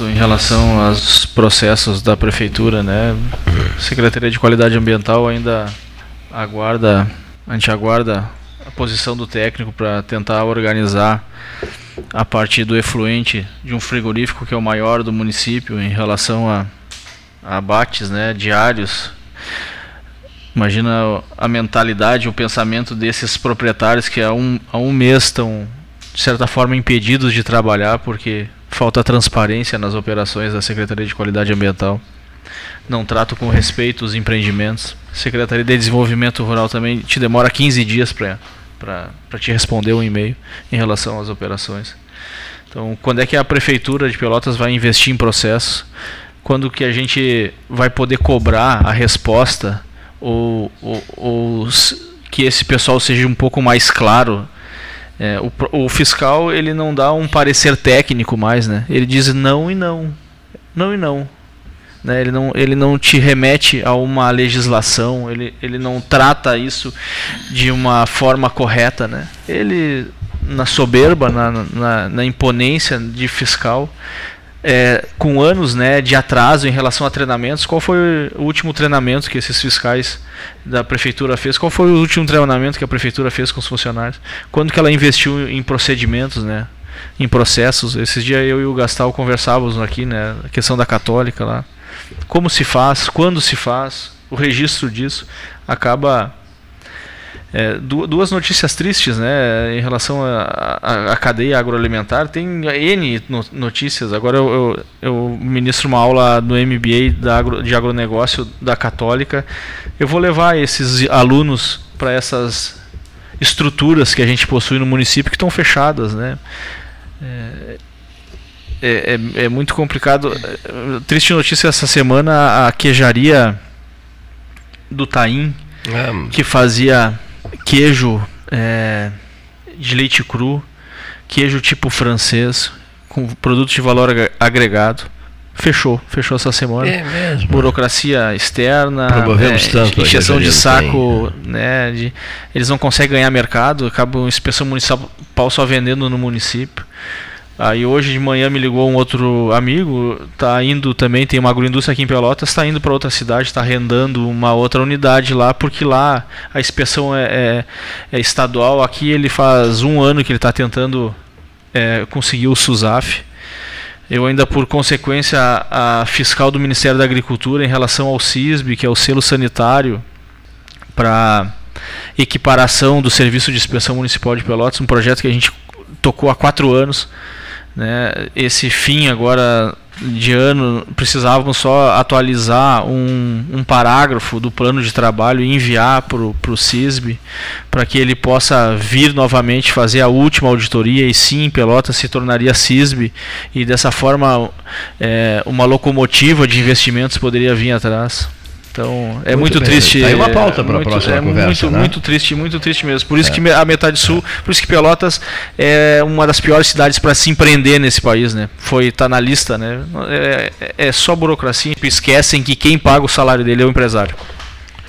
Em relação aos processos da prefeitura, né? Secretaria de Qualidade Ambiental ainda aguarda, a gente aguarda a posição do técnico para tentar organizar a partir do efluente de um frigorífico que é o maior do município em relação a, a abates, né, diários. Imagina a mentalidade, o pensamento desses proprietários que há um, há um mês estão de certa forma impedidos de trabalhar porque falta transparência nas operações da Secretaria de Qualidade Ambiental. Não trato com respeito os empreendimentos. Secretaria de Desenvolvimento Rural também te demora 15 dias para te responder um e-mail em relação às operações. Então, quando é que a prefeitura de Pelotas vai investir em processos? Quando que a gente vai poder cobrar a resposta ou, ou, ou que esse pessoal seja um pouco mais claro é, o, o, fiscal ele não dá um parecer técnico mais, né? Ele diz não e não, não e não. Né? Ele não, ele não te remete a uma legislação, ele, ele não trata isso de uma forma correta, né? Ele na soberba, na, na, na imponência de fiscal, é, com anos né, de atraso em relação a treinamentos, qual foi o último treinamento que esses fiscais da prefeitura fez? Qual foi o último treinamento que a prefeitura fez com os funcionários? Quando que ela investiu em procedimentos, né, em processos? Esses dias eu e o Gastal conversávamos aqui, né, a questão da católica lá. Como se faz? Quando se faz? O registro disso acaba é, duas notícias tristes né, em relação à cadeia agroalimentar. Tem N notícias. Agora eu, eu, eu, ministro uma aula no MBA da agro, de agronegócio da Católica. Eu vou levar esses alunos para essas estruturas que a gente possui no município que estão fechadas. Né? É, é, é, é muito complicado. Triste notícia essa semana: a queijaria do Taim, é. que fazia queijo é, de leite cru, queijo tipo francês, com produtos de valor agregado. Fechou, fechou essa semana. É mesmo. Burocracia externa, é, tanto injeção de saco, né? De, eles não conseguem ganhar mercado, acabam a inspeção municipal só vendendo no município. Aí hoje de manhã me ligou um outro amigo, tá indo também, tem uma agroindústria aqui em Pelotas, está indo para outra cidade, está arrendando uma outra unidade lá, porque lá a inspeção é, é, é estadual. Aqui ele faz um ano que ele está tentando é, conseguir o SUSAF. Eu ainda, por consequência, a, a, fiscal do Ministério da Agricultura em relação ao CISB, que é o selo sanitário, para equiparação do Serviço de Inspeção Municipal de Pelotas, um projeto que a gente tocou há quatro anos né? Esse fim agora de ano precisávamos só atualizar um, um parágrafo do plano de trabalho e enviar para o CISB para que ele possa vir novamente fazer a última auditoria e sim Pelotas se tornaria CISB e dessa forma é, uma locomotiva de investimentos poderia vir atrás. Então é muito, muito triste. Aí uma pauta para a próxima é conversa. Muito, né? muito triste, muito triste mesmo. Por isso é. que a metade sul, por isso que Pelotas é uma das piores cidades para se empreender nesse país, né? Foi tá na lista, né? É, é, é só burocracia. Esquecem que quem paga o salário dele é o empresário.